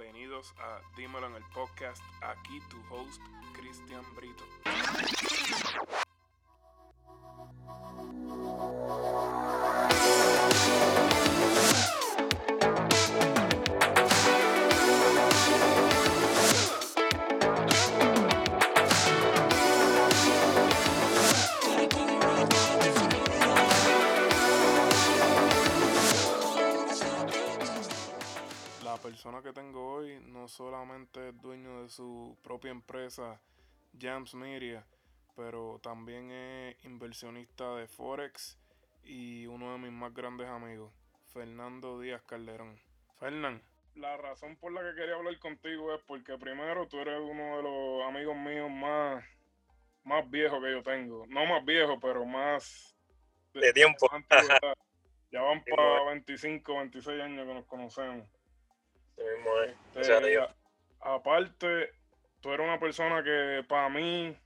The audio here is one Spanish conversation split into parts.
bienvenidos a Dímelo en el podcast. Aquí tu host, Cristian Brito. Empresa, Jams Media, pero también es inversionista de Forex y uno de mis más grandes amigos, Fernando Díaz Calderón. Fernán, la razón por la que quería hablar contigo es porque primero tú eres uno de los amigos míos más, más viejos que yo tengo. No más viejo, pero más De tiempo. Ya van para 25, 26 años que nos conocemos. Este, a- aparte, tú eres una persona que para mí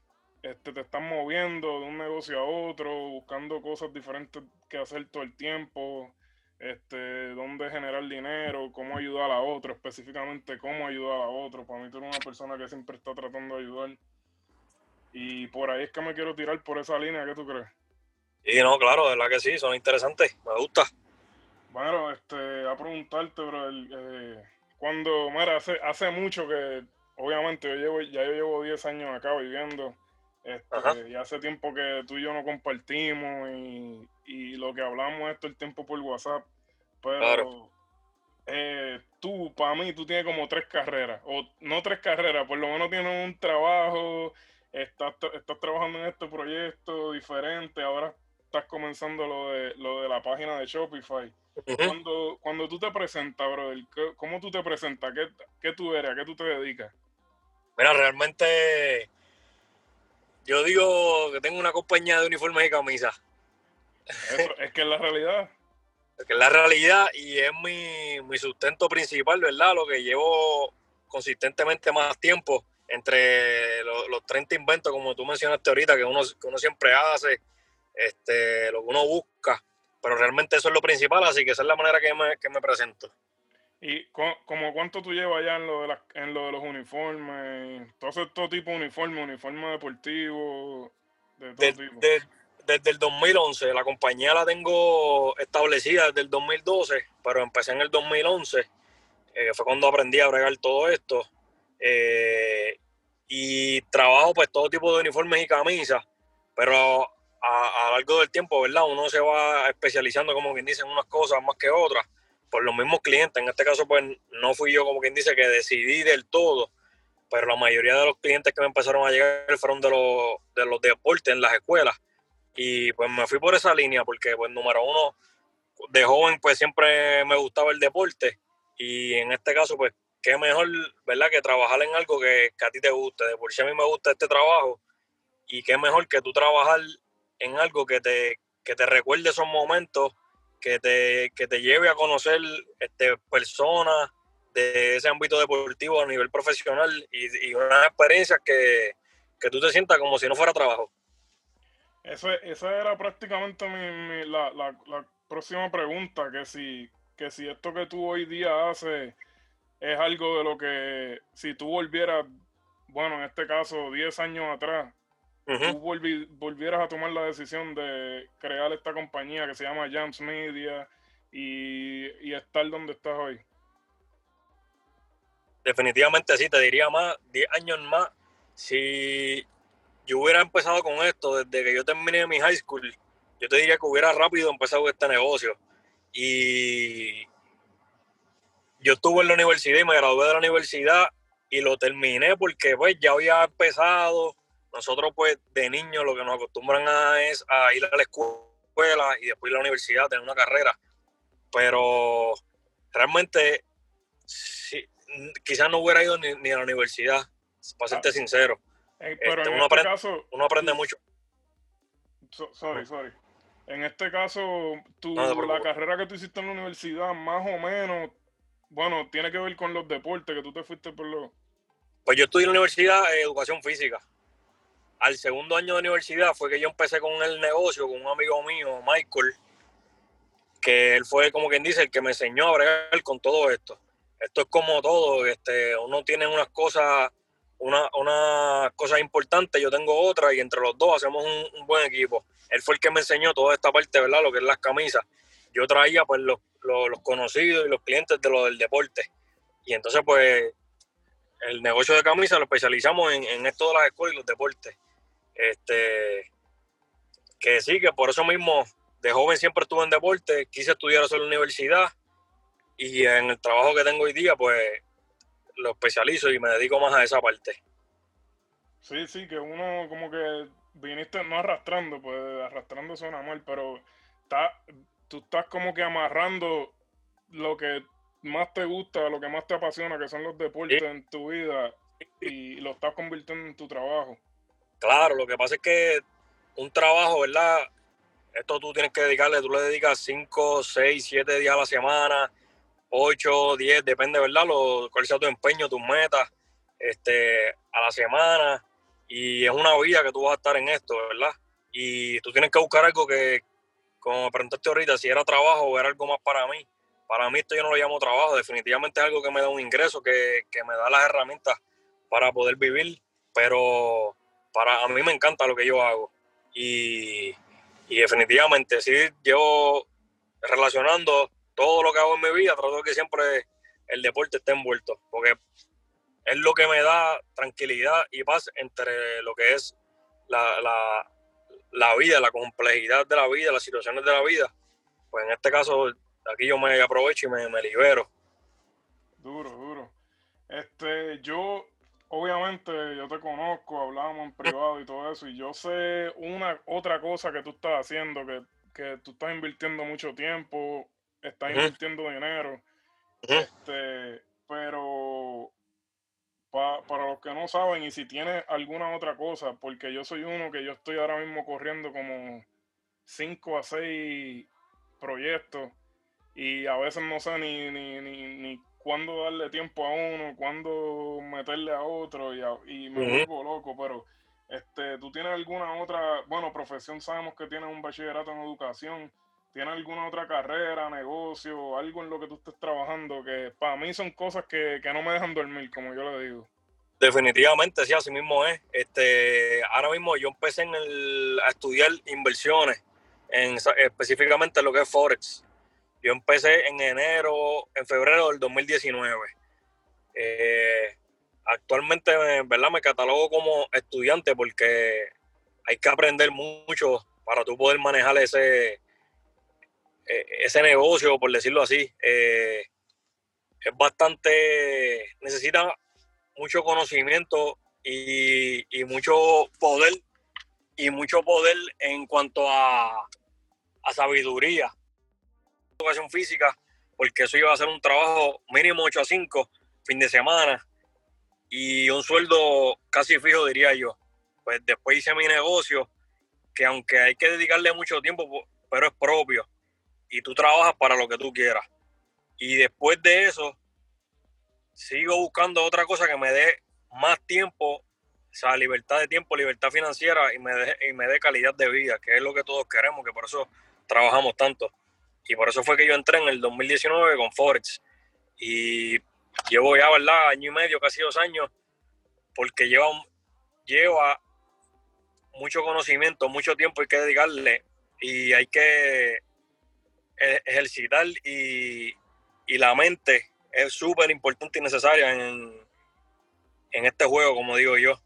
este, te estás moviendo de un negocio a otro, buscando cosas diferentes que hacer todo el tiempo, este, dónde generar dinero, cómo ayudar a otro, específicamente cómo ayudar a otro. Para mí tú eres una persona que siempre está tratando de ayudar. Y por ahí es que me quiero tirar por esa línea, ¿qué tú crees? Y no, claro, de verdad que sí, son interesantes. Me gusta. Bueno, este, a preguntarte, el, eh, cuando, mira, hace, hace mucho que, obviamente, yo llevo, ya yo llevo 10 años acá viviendo, este, y hace tiempo que tú y yo no compartimos y, y lo que hablamos es todo el tiempo por WhatsApp, pero Claro. eh, tú, para mí, tú tienes como tres carreras, o no tres carreras, por lo menos tienes un trabajo, estás, estás trabajando en este proyecto diferente, ahora estás comenzando lo de, lo de la página de Shopify. Cuando, cuando tú te presentas, brother, ¿qué- ¿cómo tú te presentas? ¿Qué, qué tú eres? ¿A qué tú te dedicas? Mira, realmente yo digo que tengo una compañía de uniformes y camisas. Eso, es que es la realidad. que es la realidad y es mi, mi sustento principal, ¿verdad? Lo que llevo consistentemente más tiempo entre lo- los 30 inventos, como tú mencionaste ahorita, que uno, que uno siempre hace, este, lo que uno busca, pero realmente eso es lo principal, así que esa es la manera que me, que me presento. ¿Y como cuánto tú llevas ya en lo de, las- en lo de los uniformes? Entonces, todo tipo de uniforme, uniforme deportivo, de todo De- tipo. de- desde el 2011, la compañía la tengo establecida desde el 2012, pero empecé en el 2011, eh, fue cuando aprendí a bregar todo esto. Eh, y trabajo pues todo tipo de uniformes y camisas, pero a, a lo largo del tiempo, ¿verdad? Uno se va especializando, como quien dice, en unas cosas más que otras, por los mismos clientes. En este caso, pues no fui yo, como quien dice, que decidí del todo, pero la mayoría de los clientes que me empezaron a llegar fueron de los, de los deportes en las escuelas. Y pues me fui por esa línea, porque pues número uno, de joven pues siempre me gustaba el deporte y en este caso pues qué mejor, ¿verdad? Que trabajar en algo que, a ti te guste. De por sí a mí me gusta este trabajo y qué mejor que tú trabajar en algo que te, que te recuerde esos momentos, que te, que te lleve a conocer este, personas de ese ámbito deportivo a nivel profesional y, y unas experiencias que, que tú te sientas como si no fuera trabajo. Eso, esa era prácticamente mi, mi- la, la- la próxima pregunta, que si, que si esto que tú hoy día haces es algo de lo que, si tú volvieras, bueno, en este caso, 10 años atrás, Tú volvi- volvieras a tomar la decisión de crear esta compañía que se llama Jams Media y, y estar donde estás hoy. Definitivamente sí, te diría más, 10 años más. Si yo hubiera empezado con esto desde que yo terminé mi high school, yo te diría que hubiera rápido empezado este negocio. Y yo estuve en la universidad y me gradué de la universidad y lo terminé porque pues ya había empezado. Nosotros pues de niños lo que nos acostumbran a es a ir a la escuela y después ir a la universidad, tener una carrera. Pero realmente sí, quizás no hubiera ido ni, ni a la universidad, para serte Ah. sincero. Eh, pero Este, en uno este aprende- caso, Uno aprende mucho. so- sorry, sorry. En este caso, tú, No la carrera que tú hiciste en la universidad, más o menos, bueno, tiene que ver con los deportes, que tú te fuiste por los... Pues yo estudié en la universidad de educación física. Al segundo año de universidad fue que yo empecé con el negocio con un amigo mío, Michael, que él fue como quien dice el que me enseñó a bregar con todo esto. esto es como todo, este, uno tiene unas cosas, una, una cosas importantes, yo tengo otra y entre los dos hacemos un, buen equipo. Él fue el que me enseñó toda esta parte, ¿verdad? Lo que es las camisas. Yo traía pues los, los, conocidos y los clientes de lo del deporte. Y entonces pues el negocio de camisas lo especializamos en, en esto de las escuelas y los deportes. Este, que sí, que por eso mismo de joven siempre estuve en deporte, quise estudiar a la universidad y en el trabajo que tengo hoy día, pues lo especializo y me dedico más a esa parte. Sí, sí, que uno como que viniste no arrastrando, pues arrastrando suena mal, pero está, tú estás como que amarrando lo que más te gusta, lo que más te apasiona, que son los deportes en tu vida, y lo estás convirtiendo en tu trabajo. Claro, lo que pasa es que un trabajo, ¿verdad? Esto tú tienes que dedicarle, tú le dedicas 5, 6, 7 días a la semana, 8, 10, depende, ¿verdad? Lo, cuál sea tu empeño, tus metas, este, a la semana. Y es una vida que tú vas a estar en esto, ¿verdad? Y tú tienes que buscar algo que, como me preguntaste ahorita, si era trabajo o era algo más para mí. Para mí esto yo no lo llamo trabajo, definitivamente es algo que me da un ingreso, que, que me da las herramientas para poder vivir, pero para a mí me encanta lo que yo hago. Y, y definitivamente sí llevo relacionando todo lo que hago en mi vida, trato que siempre el deporte esté envuelto, porque es lo que me da tranquilidad y paz entre lo que es la, la, la vida, la complejidad de la vida, las situaciones de la vida. Pues en este caso, aquí yo me aprovecho y me, me libero. Duro, duro. Este, yo obviamente yo te conozco, hablábamos en privado y todo eso, y yo sé una otra cosa que tú estás haciendo, que, que tú estás invirtiendo mucho tiempo, estás invirtiendo dinero, este, pero para los que no saben, y si tienes alguna otra cosa, porque yo soy uno que yo estoy ahora mismo corriendo como 5 a 6 proyectos, y a veces no sé ni, ni, ni, ni cuándo darle tiempo a uno, cuándo meterle a otro y, me vuelvo loco, pero este, ¿tú tienes alguna otra, bueno, profesión sabemos que tienes un bachillerato en educación, ¿tienes alguna otra carrera, negocio, algo en lo que tú estés trabajando que para mí son cosas que, no me dejan dormir, como yo le digo? Definitivamente, sí, así mismo es. Este, ahora mismo yo empecé en el, a estudiar inversiones, en, específicamente lo que es Forex. Yo empecé en enero, en febrero del 2019. Eh, actualmente, ¿verdad? Me catalogo como estudiante porque hay que aprender mucho para tú poder manejar ese, e, ese negocio, por decirlo así. Eh, es bastante, necesita mucho conocimiento y, y, mucho poder, y mucho poder en cuanto a, a sabiduría física, porque eso iba a ser un trabajo mínimo 8 a 5, fin de semana, y un sueldo casi fijo, diría yo. Pues después hice mi negocio, que aunque hay que dedicarle mucho tiempo, pero es propio, y tú trabajas para lo que tú quieras. Y después de eso, sigo buscando otra cosa que me dé más tiempo, o sea, libertad de tiempo, libertad financiera y me y me dé calidad de vida, que es lo que todos queremos, que por eso trabajamos tanto. Y por eso fue que yo entré en el 2019 con Forex. Y llevo ya, ¿verdad? Año y medio, casi dos años, porque lleva, lleva mucho conocimiento, mucho tiempo hay que dedicarle y hay que e-, ejercitar y, la mente es súper importante y necesaria en, en, este juego, como digo yo.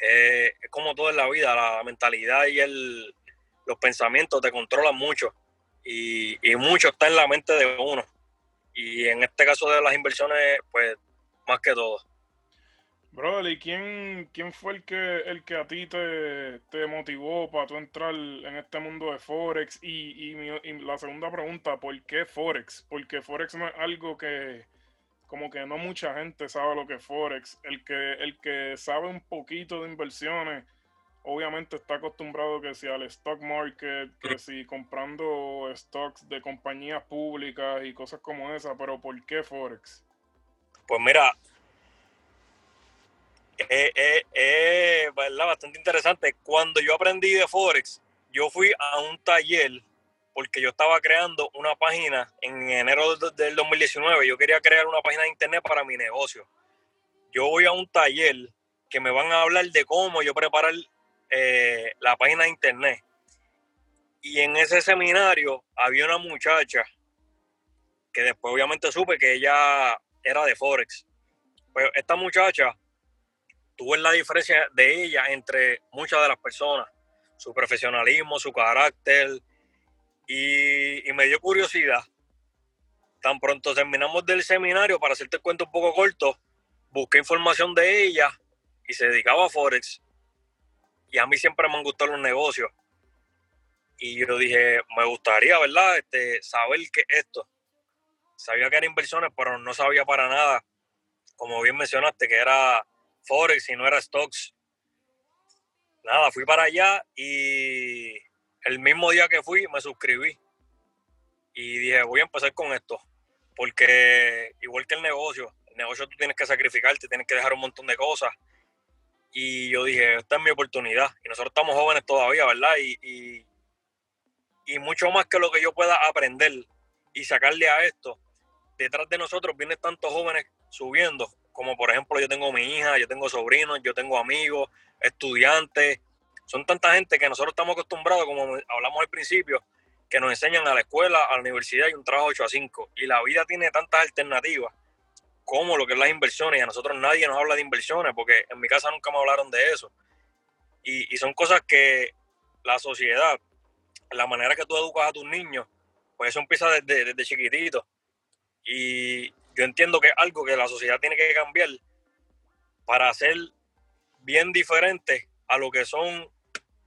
Eh, es como todo en la vida, la mentalidad y el, los pensamientos te controlan mucho y, mucho está en la mente de uno. Y en este caso de las inversiones, pues más que todo. Brother, ¿y quién, quién fue el que, el que a ti te, te motivó para tú entrar en este mundo de Forex? Y, y, la segunda pregunta, ¿por qué Forex? Porque Forex no es algo que como que no mucha gente sabe lo que es Forex. El que, el que sabe un poquito de inversiones obviamente está acostumbrado que si al stock market, que si comprando stocks de compañías públicas y cosas como esa, pero ¿por qué Forex? Pues mira, es eh, eh, bastante interesante. Cuando yo aprendí de Forex, yo fui a un taller porque yo estaba creando una página en enero del 2019. Yo quería crear una página de internet para mi negocio. Yo voy a un taller que me van a hablar de cómo yo preparar eh, la página de internet. Y en ese seminario había una muchacha que después obviamente supe que ella era de Forex. Pues esta muchacha tuvo la diferencia de ella entre muchas de las personas, su profesionalismo, su carácter, y, me dio curiosidad. Tan pronto terminamos del seminario, para hacerte el cuento un poco corto, busqué información de ella y se dedicaba a Forex. Y a mí siempre me han gustado los negocios. Y yo dije, me gustaría, ¿verdad? Este, saber qué es esto. Sabía que eran inversiones, pero no sabía para nada, como bien mencionaste, que era Forex y no era stocks. Nada, fui para allá y el mismo día que fui me suscribí y dije, voy a empezar con esto, porque igual que el negocio, el negocio tú tienes que sacrificarte, tienes que dejar un montón de cosas. Y yo dije, esta es mi oportunidad. Y nosotros estamos jóvenes todavía, ¿verdad? Y, y, mucho más que lo que yo pueda aprender y sacarle a esto, detrás de nosotros vienen tantos jóvenes subiendo, como por ejemplo yo tengo mi hija, yo tengo sobrinos, yo tengo amigos, estudiantes, son tanta gente que nosotros estamos acostumbrados, como hablamos al principio, que nos enseñan a la escuela, a la universidad y un trabajo 8 a 5. Y la vida tiene tantas alternativas como lo que es las inversiones. Y a nosotros nadie nos habla de inversiones porque en mi casa nunca me hablaron de eso. Y, son cosas que la sociedad, la manera que tú educas a tus niños, pues eso empieza desde, desde chiquitito. Y yo entiendo que es algo que la sociedad tiene que cambiar para ser bien diferente a lo que son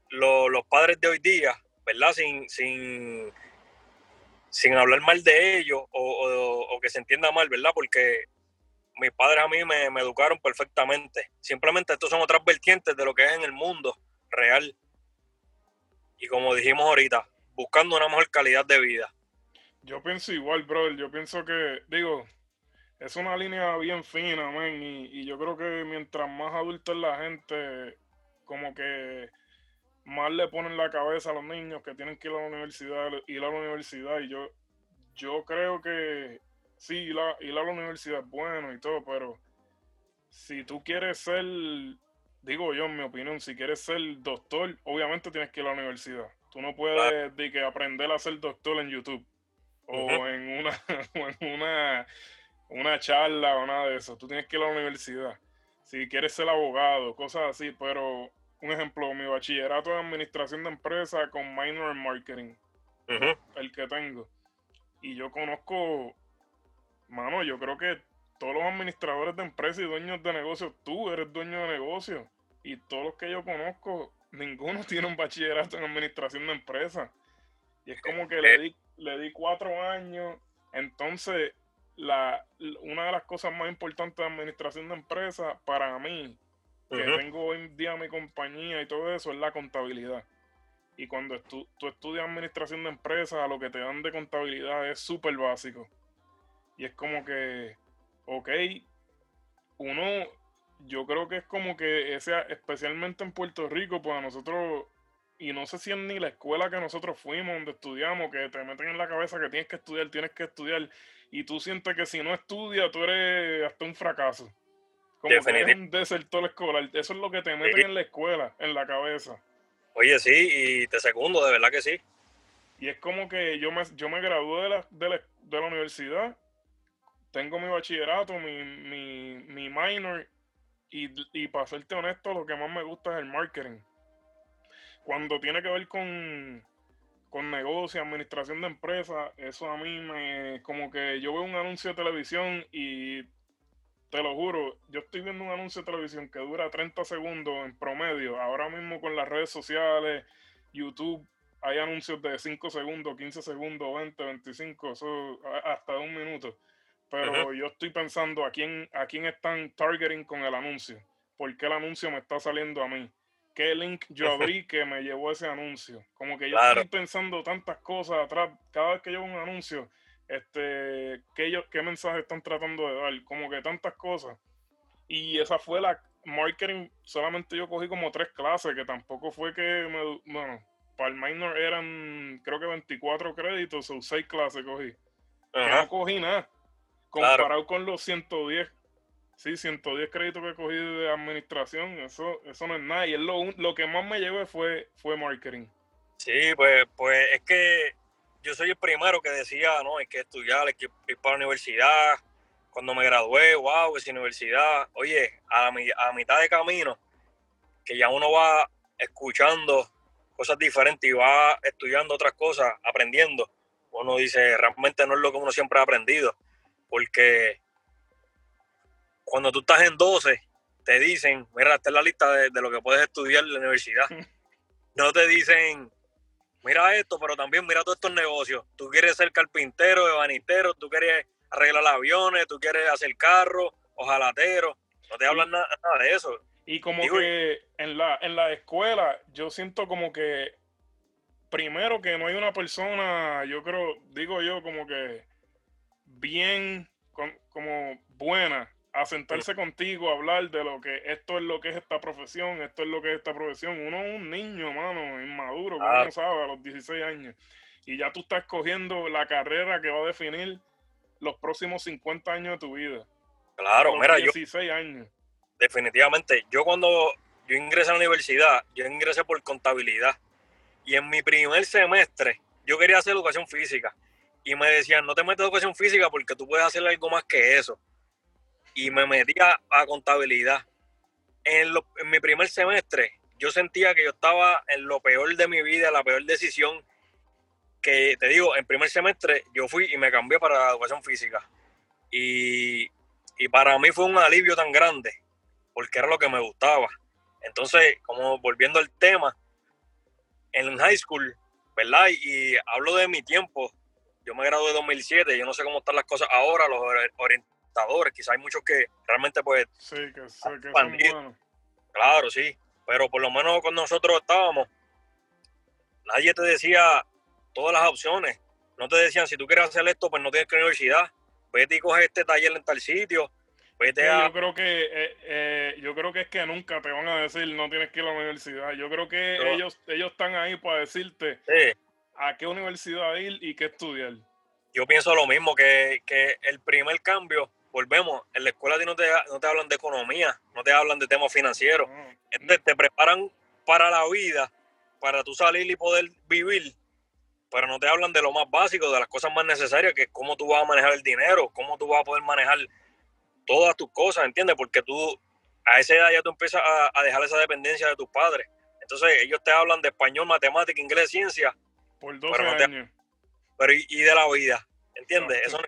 los padres de hoy día, ¿verdad? Sin, sin, sin hablar mal de ellos o, que se entienda mal, ¿verdad? Porque mis padres a mí me, educaron perfectamente. Simplemente estos son otras vertientes de lo que es en el mundo real. Y como dijimos ahorita, buscando una mejor calidad de vida. Yo pienso igual, brother. Yo pienso que, digo, es una línea bien fina, man. Y, y yo creo que mientras más adulta es la gente, como que más le ponen la cabeza a los niños que tienen que ir a la universidad, ir a la universidad. Y yo, yo creo que sí, ir a, ir a la universidad es bueno y todo, pero si tú quieres ser, digo yo en mi opinión, si quieres ser doctor, obviamente tienes que ir a la universidad. Tú no puedes que aprender a ser doctor en YouTube o en una, en una, una charla o nada de eso. Tú tienes que ir a la universidad si quieres ser abogado, cosas así, pero un ejemplo, mi bachillerato de administración de empresas con minor en marketing, el que tengo. Y yo conozco, mano, yo creo que todos los administradores de empresas y dueños de negocios, tú eres dueño de negocio. Y todos los que yo conozco, ninguno tiene un bachillerato en administración de empresas. Y es como que le di, le di cuatro años. Entonces, la, una de las cosas más importantes de administración de empresas para mí, que tengo hoy en día mi compañía y todo eso, es la contabilidad. Y cuando tú estudias administración de empresas, lo que te dan de contabilidad es súper básico. Y es como que, ok, uno, yo creo que es como que, ese, especialmente en Puerto Rico, pues a nosotros y no sé si es ni la escuela que nosotros fuimos, donde estudiamos, que te meten en la cabeza que tienes que estudiar, tienes que estudiar, y tú sientes que si no estudias, tú eres hasta un fracaso. Como que eres un desertor escolar. Eso es lo que te meten en la escuela, en la cabeza. Oye, sí, y te segundo, de verdad que sí. Y es como que yo me, yo me gradué de la, de la, universidad, tengo mi bachillerato, mi, mi, mi minor, y, y para serte honesto, lo que más me gusta es el marketing cuando tiene que ver con, con negocio, administración de empresas, eso a mí me, como que yo veo un anuncio de televisión y te lo juro, yo estoy viendo un anuncio de televisión que dura 30 segundos en promedio. Ahora mismo con las redes sociales, YouTube, hay anuncios de 5 segundos, 15 segundos, 20, 25, eso, hasta un minuto. Pero yo estoy pensando a quién, a quién están targeting con el anuncio. ¿Por qué el anuncio me está saliendo a mí? qué link yo abrí que me llevó ese anuncio. Como que yo estoy pensando tantas cosas atrás, cada vez que llevo un anuncio, este, ¿qué, qué mensaje están tratando de dar, como que tantas cosas. Y esa fue la marketing, solamente yo cogí como tres clases, que tampoco fue que me, bueno, para el minor eran, creo que 24 créditos o 6 clases cogí. no cogí nada. Comparado con los 110. Sí, 110 créditos que cogí de administración, eso, eso no es nada. Y es lo, lo que más me llevé fue, fue marketing. Sí, pues, pues es que yo soy el primero que decía, no, hay que estudiar, hay que ir para la universidad. Cuando me gradué, wow, esa universidad. Oye, a, a mitad de camino, que ya uno va escuchando cosas diferentes y va estudiando otras cosas, aprendiendo, uno dice, realmente no es lo que uno siempre ha aprendido. Porque cuando tú estás en 12, te dicen, mira, esta es la lista de, de lo que puedes estudiar en la universidad. No te dicen, mira esto, pero también mira todos estos negocios. Tú quieres ser carpintero, ebanitero, tú quieres arreglar aviones, tú quieres hacer carros, ojalatero. No te hablan nada, de eso. Y como que en la, en la escuela yo siento como que primero que no hay una persona, yo creo, digo yo como que bien, como buena a sentarse contigo, a hablar de lo que esto es lo que es esta profesión, esto es lo que es esta profesión. Uno es un niño, mano, inmaduro, como uno sabe, a los 16 años. Y ya tú estás escogiendo la carrera que va a definir los próximos 50 años de tu vida. Claro, mira, 16 años. Definitivamente. Yo cuando yo ingresé a la universidad, yo ingresé por contabilidad. Y en mi primer semestre, yo quería hacer educación física. Y me decían, no te metas educación física porque tú puedes hacer algo más que eso y me metía a contabilidad. En, mi primer semestre yo sentía que yo estaba en lo peor de mi vida, la peor decisión que te digo, en primer semestre yo fui y me cambié para educación física. Y, y para mí fue un alivio tan grande, porque era lo que me gustaba. Entonces, como volviendo al tema, en high school, ¿verdad? Y, hablo de mi tiempo, yo me gradué en 2007, yo no sé cómo están las cosas ahora, los quizá hay muchos que realmente pues... Sí, que, son buenos. Claro, sí, pero por lo menos cuando nosotros estábamos, nadie te decía todas las opciones. No te decían, si tú quieres hacer esto, pues no tienes que ir a la universidad. Vete y coge este taller en tal sitio. Vete a... Yo creo que eh, eh, yo creo que es que nunca te van a decir no tienes que ir a la universidad. Yo creo que ellos ellos están ahí para decirte a qué universidad ir y qué estudiar. Yo pienso lo mismo, que, que el primer cambio volvemos, en la escuela no te, no te hablan de economía, no te hablan de temas financieros. Te, te preparan para la vida, para tú salir y poder vivir, pero no te hablan de lo más básico, de las cosas más necesarias, que es cómo tú vas a manejar el dinero, cómo tú vas a poder manejar todas tus cosas, ¿entiendes? Porque tú a esa edad ya tú empiezas a, dejar esa dependencia de tus padres. Entonces ellos te hablan de español, matemática, inglés, ciencia. Por 12 años. pero y, de la vida, ¿entiendes? Eso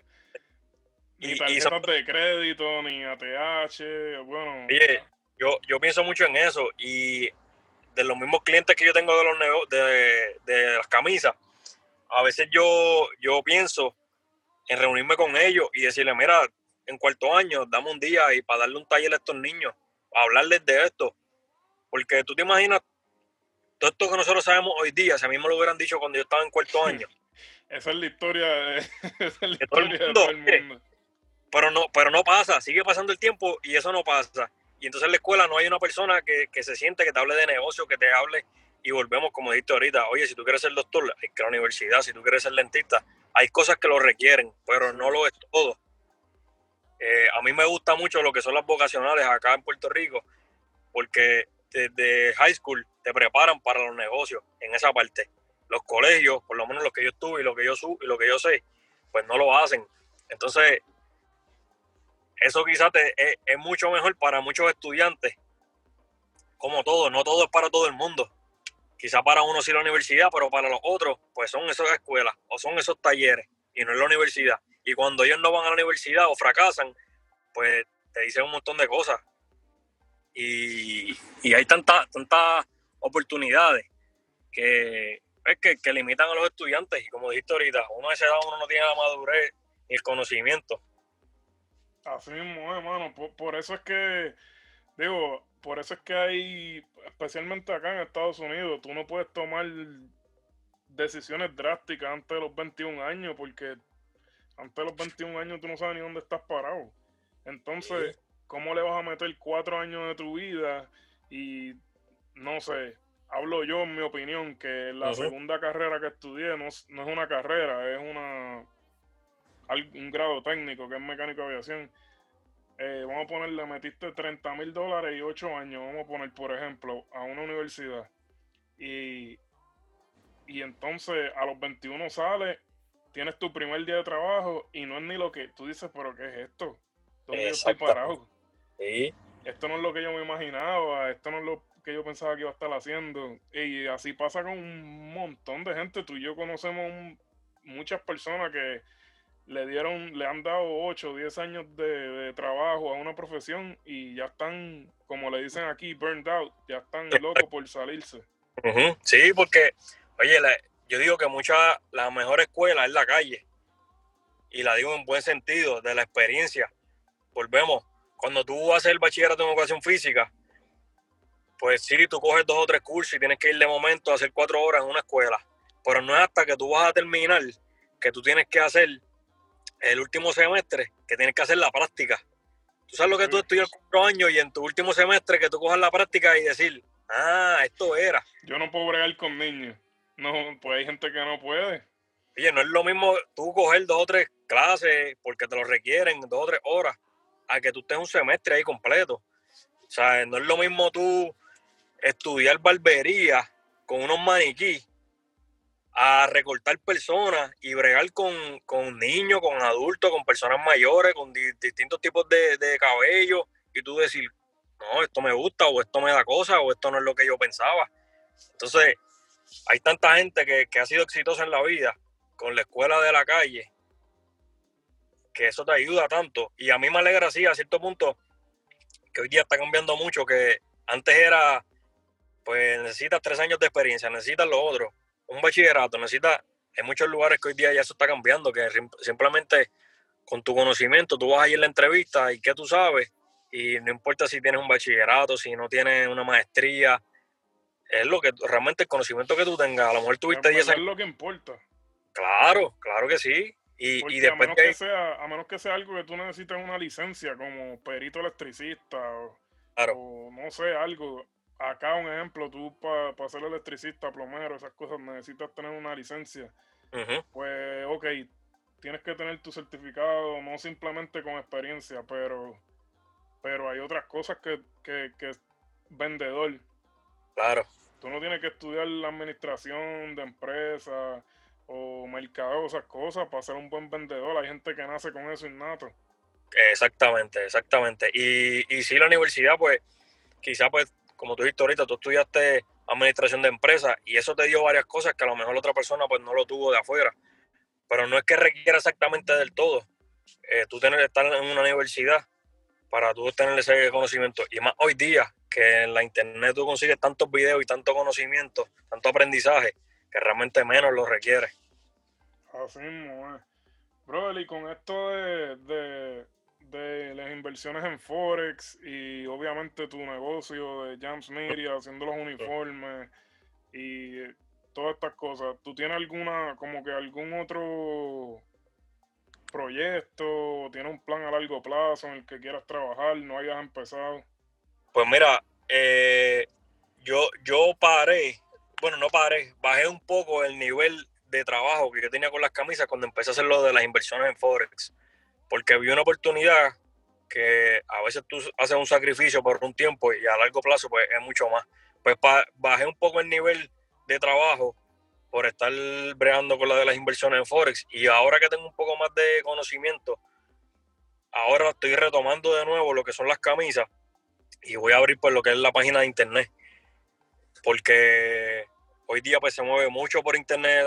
ni tarjetas de crédito, ni ATH, bueno. Oye, yo, yo pienso mucho en eso y de los mismos clientes que yo tengo de los de, de las camisas, a veces yo, yo pienso en reunirme con ellos y decirle, mira, en cuarto año, dame un día y para darle un taller a estos niños, a hablarles de esto. Porque tú te imaginas, todo esto que nosotros sabemos hoy día, si a mí me lo hubieran dicho cuando yo estaba en cuarto año. Esa es la historia de, esa es la historia de todo el mundo pero no, pero no pasa, sigue pasando el tiempo y eso no pasa. Y entonces en la escuela no hay una persona que, se siente, que te hable de negocio, que te hable y volvemos, como dijiste ahorita, oye, si tú quieres ser doctor, hay que la universidad, si tú quieres ser dentista, hay cosas que lo requieren, pero no lo es todo. Eh, a mí me gusta mucho lo que son las vocacionales acá en Puerto Rico, porque desde high school te preparan para los negocios en esa parte. Los colegios, por lo menos los que yo estuve y lo que yo, y lo que yo sé, pues no lo hacen. Entonces, eso quizás es, mucho mejor para muchos estudiantes, como todo, no todo es para todo el mundo. Quizás para uno sí la universidad, pero para los otros, pues son esas escuelas o son esos talleres y no es la universidad. Y cuando ellos no van a la universidad o fracasan, pues te dicen un montón de cosas. Y, hay tantas tantas oportunidades que, es que, que, limitan a los estudiantes. Y como dijiste ahorita, uno de esa edad uno no tiene la madurez ni el conocimiento Así mismo, hermano. Por, eso es que, digo, por eso es que hay, especialmente acá en Estados Unidos, tú no puedes tomar decisiones drásticas antes de los 21 años, porque antes de los 21 años tú no sabes ni dónde estás parado. Entonces, ¿cómo le vas a meter cuatro años de tu vida y, no sé, hablo yo en mi opinión, que la segunda carrera que estudié no, es una carrera, es una un grado técnico que es mecánico de aviación. Eh, vamos a ponerle, metiste 30 mil dólares y 8 años, vamos a poner, por ejemplo, a una universidad. Y, y entonces a los 21 sales, tienes tu primer día de trabajo y no es ni lo que tú dices, pero ¿qué es esto? ¿Dónde yo estoy parado? Esto no es lo que yo me imaginaba, esto no es lo que yo pensaba que iba a estar haciendo. Y así pasa con un montón de gente. Tú y yo conocemos muchas personas que le dieron, le han dado 8 o 10 años de, trabajo a una profesión y ya están, como le dicen aquí, burned out, ya están locos por salirse. Sí, porque, oye, yo digo que mucha, la mejor escuela es la calle. Y la digo en buen sentido, de la experiencia. Volvemos, cuando tú haces el bachillerato en educación física, pues sí, tú coges dos o tres cursos y tienes que ir de momento a hacer cuatro horas en una escuela. Pero no es hasta que tú vas a terminar que tú tienes que hacer el último semestre, que tienes que hacer la práctica. Tú sabes lo que tú estudias cuatro años y en tu último semestre que tú cojas la práctica y decir, ah, esto era. Yo no puedo bregar con niños. No, pues hay gente que no puede. Oye, no es lo mismo tú coger dos o tres clases porque te lo requieren, dos o tres horas, a que tú estés un semestre ahí completo. O sea, no es lo mismo tú estudiar barbería con unos maniquí a recortar personas y bregar con, niños, con adultos, con personas mayores, con distintos tipos de, de, cabello y tú decir, no, esto me gusta o esto me da cosa o esto no es lo que yo pensaba. Entonces, hay tanta gente que, que ha sido exitosa en la vida con la escuela de la calle que eso te ayuda tanto. Y a mí me alegra así a cierto punto que hoy día está cambiando mucho, que antes era, pues necesitas tres años de experiencia, necesitas lo otro, un bachillerato, necesitas, en muchos lugares que hoy día ya eso está cambiando, que simplemente con tu conocimiento tú vas a ir a la entrevista y qué tú sabes, y no importa si tienes un bachillerato, si no tienes una maestría, es lo que realmente el conocimiento que tú tengas, a lo mejor tuviste 10 años. Es lo que importa. Claro, claro que sí. Y, después a menos que, sea, a menos que sea algo que tú necesites una licencia como perito electricista o, no sé, algo. Acá un ejemplo, tú para ser electricista, plomero, esas cosas, necesitas tener una licencia. Pues, ok, tienes que tener tu certificado, no simplemente con experiencia, pero, pero hay otras cosas que, que, que vendedor. Claro. Tú no tienes que estudiar la administración de empresas o mercado, esas cosas, para ser un buen vendedor. Hay gente que nace con eso innato. Exactamente, exactamente. Y, y sí, la universidad, pues, quizá, pues, como tú dijiste ahorita, tú estudiaste administración de empresas y eso te dio varias cosas que a lo mejor otra persona, pues, no lo tuvo de afuera. Pero no es que requiera exactamente del todo. Eh, tú tener que estar en una universidad para tú tener ese conocimiento. Y más hoy día, que en la internet tú consigues tantos videos y tanto conocimiento, tanto aprendizaje, que realmente menos lo requiere. Así mismo es. Brother, y con esto de, de, las inversiones en Forex y obviamente tu negocio de Jams Media, haciendo los uniformes y todas estas cosas, ¿tú tienes alguna, como que algún otro proyecto, tienes un plan a largo plazo en el que quieras trabajar, no hayas empezado? Pues mira, eh, yo, yo paré bueno, no paré, bajé un poco el nivel de trabajo que yo tenía con las camisas cuando empecé a hacer lo de las inversiones en Forex, porque vi una oportunidad que a veces tú haces un sacrificio por un tiempo y a largo plazo pues es mucho más. Pues bajé un poco el nivel de trabajo por estar bregando con lo de las inversiones en Forex y ahora que tengo un poco más de conocimiento, ahora estoy retomando de nuevo lo que son las camisas y voy a abrir pues lo que es la página de internet porque hoy día pues se mueve mucho por internet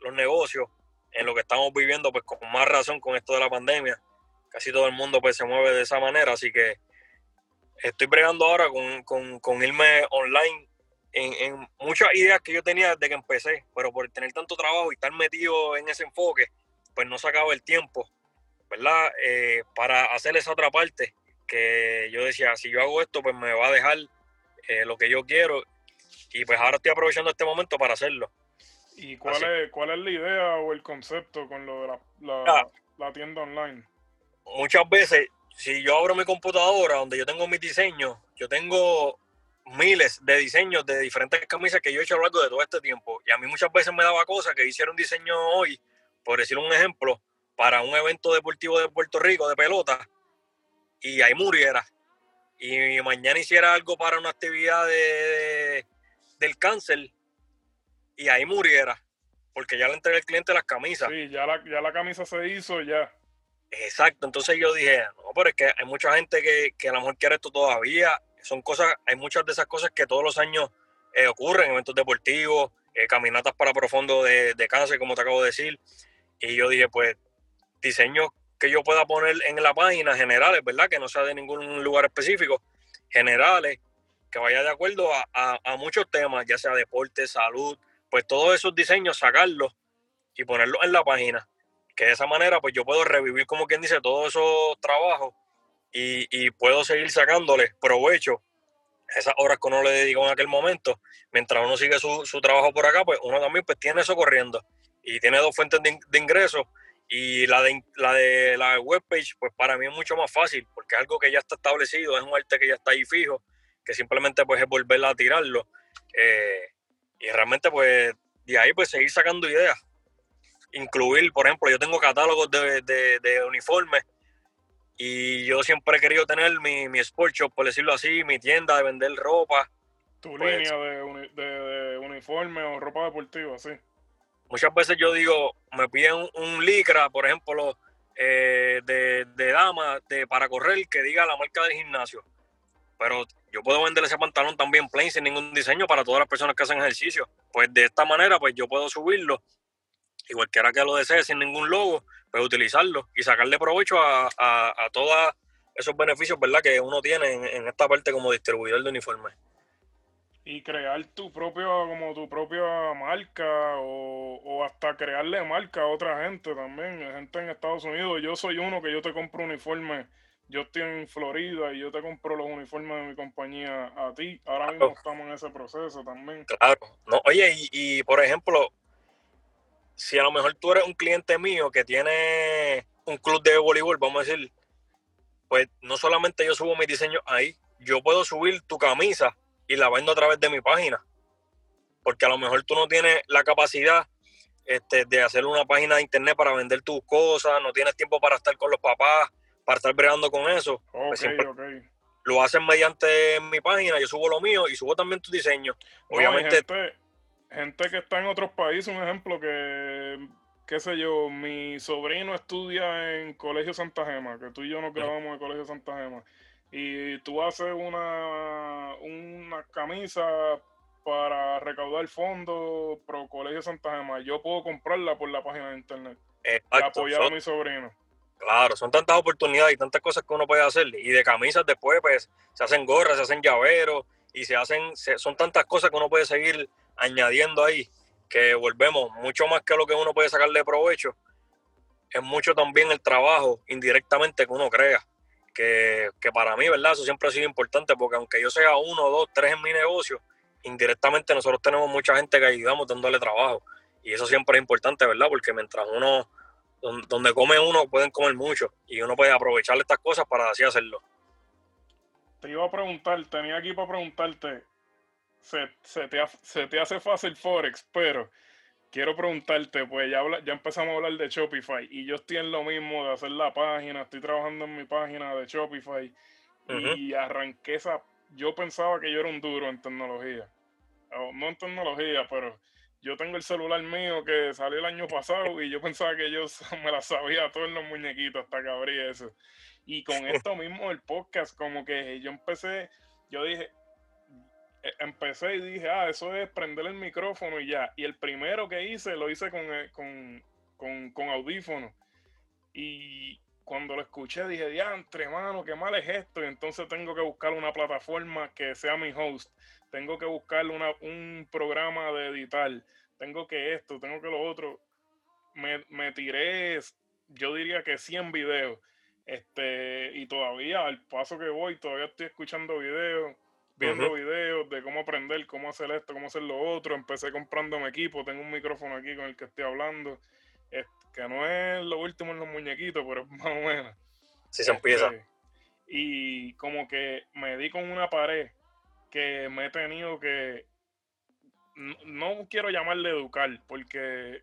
los negocios, en lo que estamos viviendo pues con más razón con esto de la pandemia, casi todo el mundo pues se mueve de esa manera, así que estoy bregando ahora con, irme online en, muchas ideas que yo tenía desde que empecé, pero por tener tanto trabajo y estar metido en ese enfoque, pues no sacaba el tiempo, ¿verdad? Eh, para hacer esa otra parte que yo decía, si yo hago esto, pues me va a dejar eh, lo que yo quiero. Y pues ahora estoy aprovechando este momento para hacerlo. ¿Y cuál, es, cuál es la idea o el concepto con lo de la, la, tienda online? Muchas veces, si yo abro mi computadora donde yo tengo mis diseños, yo tengo miles de diseños de diferentes camisas que yo he hecho a lo largo de todo este tiempo. Y a mí muchas veces me daba cosas que hicieron un diseño hoy, por decir un ejemplo, para un evento deportivo de Puerto Rico de pelota, y ahí muriera. Y mañana hiciera algo para una actividad de, del cáncer, y ahí muriera. Porque ya le entregué al cliente las camisas. Sí, ya la, ya la camisa se hizo, ya. Exacto, entonces yo dije, no, pero es que hay mucha gente que, que a lo mejor quiere esto todavía, son cosas, hay muchas de esas cosas que todos los años eh, ocurren, eventos deportivos, eh, caminatas para profundo de, de, cáncer, como te acabo de decir. Y yo dije, pues, diseños que yo pueda poner en la página generales, ¿verdad? Que no sea de ningún lugar específico, generales, que vaya de acuerdo a, a, muchos temas, ya sea deporte, salud, pues todos esos diseños, sacarlos y ponerlos en la página. Que de esa manera, pues yo puedo revivir, como quien dice, todos esos trabajos y, puedo seguir sacándole provecho esas horas que uno le dedicó en aquel momento, mientras uno sigue su, su, trabajo por acá, pues uno también pues tiene eso corriendo y tiene dos fuentes de, de ingresos. Y la de, la de la webpage, pues para mí es mucho más fácil porque es algo que ya está establecido, es un arte que ya está ahí fijo, que simplemente pues es volverla a tirarlo eh, y realmente pues de ahí pues seguir sacando ideas, incluir, por ejemplo, yo tengo catálogos de, de, de uniformes y yo siempre he querido tener mi, mi sport shop, por decirlo así, mi tienda de vender ropa. Tu pues, línea de, de, uniforme o ropa deportiva, sí. Muchas veces yo digo, me piden un, licra, por ejemplo, eh, de, de, dama, de, para correr, que diga la marca del gimnasio. Pero yo puedo vender ese pantalón también plain, sin ningún diseño, para todas las personas que hacen ejercicio. Pues de esta manera, pues yo puedo subirlo, y cualquiera que lo desee, sin ningún logo, pues utilizarlo y sacarle provecho a, a, todos esos beneficios ¿verdad? que uno tiene en, esta parte como distribuidor de uniformes. Y crear tu propio, como tu propia marca o, o, hasta crearle marca a otra gente también, gente en Estados Unidos. Yo soy uno que yo te compro uniformes, yo estoy en Florida y yo te compro los uniformes de mi compañía a ti. Ahora mismo estamos en ese proceso también. Claro, no, oye, y, y por ejemplo, si a lo mejor tú eres un cliente mío que tiene un club de voleibol, vamos a decir, pues no solamente yo subo mis diseños ahí, yo puedo subir tu camisa y la vendo a través de mi página. Porque a lo mejor tú no tienes la capacidad este, de hacer una página de internet para vender tus cosas, no tienes tiempo para estar con los papás, para estar bregando con eso. Pues lo hacen mediante mi página, yo subo lo mío y subo también tus diseños. Obviamente gente que está en otros países, un ejemplo que, qué sé yo, mi sobrino estudia en Colegio Santa Gema, que tú y yo nos grabamos en Colegio Santa Gema, y tú haces una, una camisa para recaudar fondos pro Colegio Santa Gema, yo puedo comprarla por la página de internet y apoyar a mi sobrino. Claro, son tantas oportunidades y tantas cosas que uno puede hacer. Y de camisas después, pues, se hacen gorras, se hacen llaveros y se hacen, son tantas cosas que uno puede seguir añadiendo ahí, que volvemos, mucho más que lo que uno puede sacarle provecho, es mucho también el trabajo indirectamente que uno crea. Que, que, para mí, ¿verdad? Eso siempre ha sido importante porque aunque yo sea uno, dos, tres en mi negocio, indirectamente nosotros tenemos mucha gente que ayudamos dándole trabajo. Y eso siempre es importante, ¿verdad? Porque mientras uno, donde come uno, pueden comer mucho y uno puede aprovechar estas cosas para así hacerlo. Te iba a preguntar, tenía aquí para preguntarte, se, te, hace fácil Forex, pero quiero preguntarte, pues ya, ya empezamos a hablar de Shopify y yo estoy en lo mismo de hacer la página, estoy trabajando en mi página de Shopify y arranqué esa, yo pensaba que yo era un duro en tecnología, no en tecnología, pero yo tengo el celular mío que salió el año pasado y yo pensaba que yo me la sabía todos los muñequitos hasta que abrí eso. Y con esto mismo el podcast, como que yo empecé, yo dije, e, empecé y dije, ah, eso es prender el micrófono y ya. Y el primero que hice lo hice con, eh, con, con, con audífono. Y cuando lo escuché dije, diantre, mano, qué mal es esto. Y entonces tengo que buscar una plataforma que sea mi host. Tengo que buscar una, un programa de editar. Tengo que esto, tengo que lo otro. Me, me tiré, yo diría que 100 videos. Este, y todavía, al paso que voy, todavía estoy escuchando videos viendo videos de cómo aprender, cómo hacer esto, cómo hacer lo otro. Empecé comprando mi equipo, tengo un micrófono aquí con el que estoy hablando, que no es lo último en los muñequitos, pero es más o menos. Sí se empieza. Este, y como que me di con una pared que me he tenido que, no, quiero llamarle educar, porque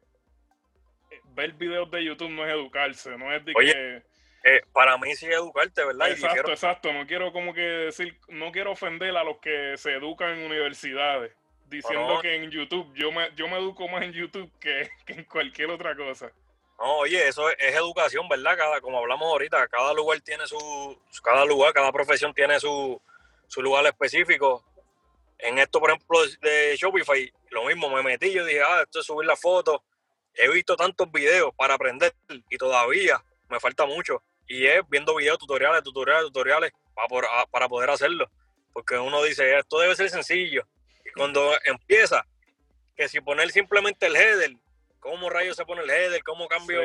ver videos de YouTube no es educarse, no es de que... Eh, para mí sí es educarte, ¿verdad? Exacto, exacto. No quiero como que decir, no quiero ofender a los que se educan en universidades, diciendo que en YouTube, yo me, yo me educo más en YouTube que, en cualquier otra cosa. No, oye, eso es, educación, ¿verdad? Cada, como hablamos ahorita, cada lugar tiene su, cada lugar, cada profesión tiene su, su lugar específico. En esto, por ejemplo, de Shopify, lo mismo, me metí, yo dije, ah, esto es subir la foto. He visto tantos videos para aprender y todavía me falta mucho. Y es viendo videos, tutoriales, tutoriales, tutoriales para, para poder hacerlo. Porque uno dice, esto debe ser sencillo. Y cuando empieza, que si poner simplemente el header, ¿cómo rayos se pone el header? ¿Cómo cambio?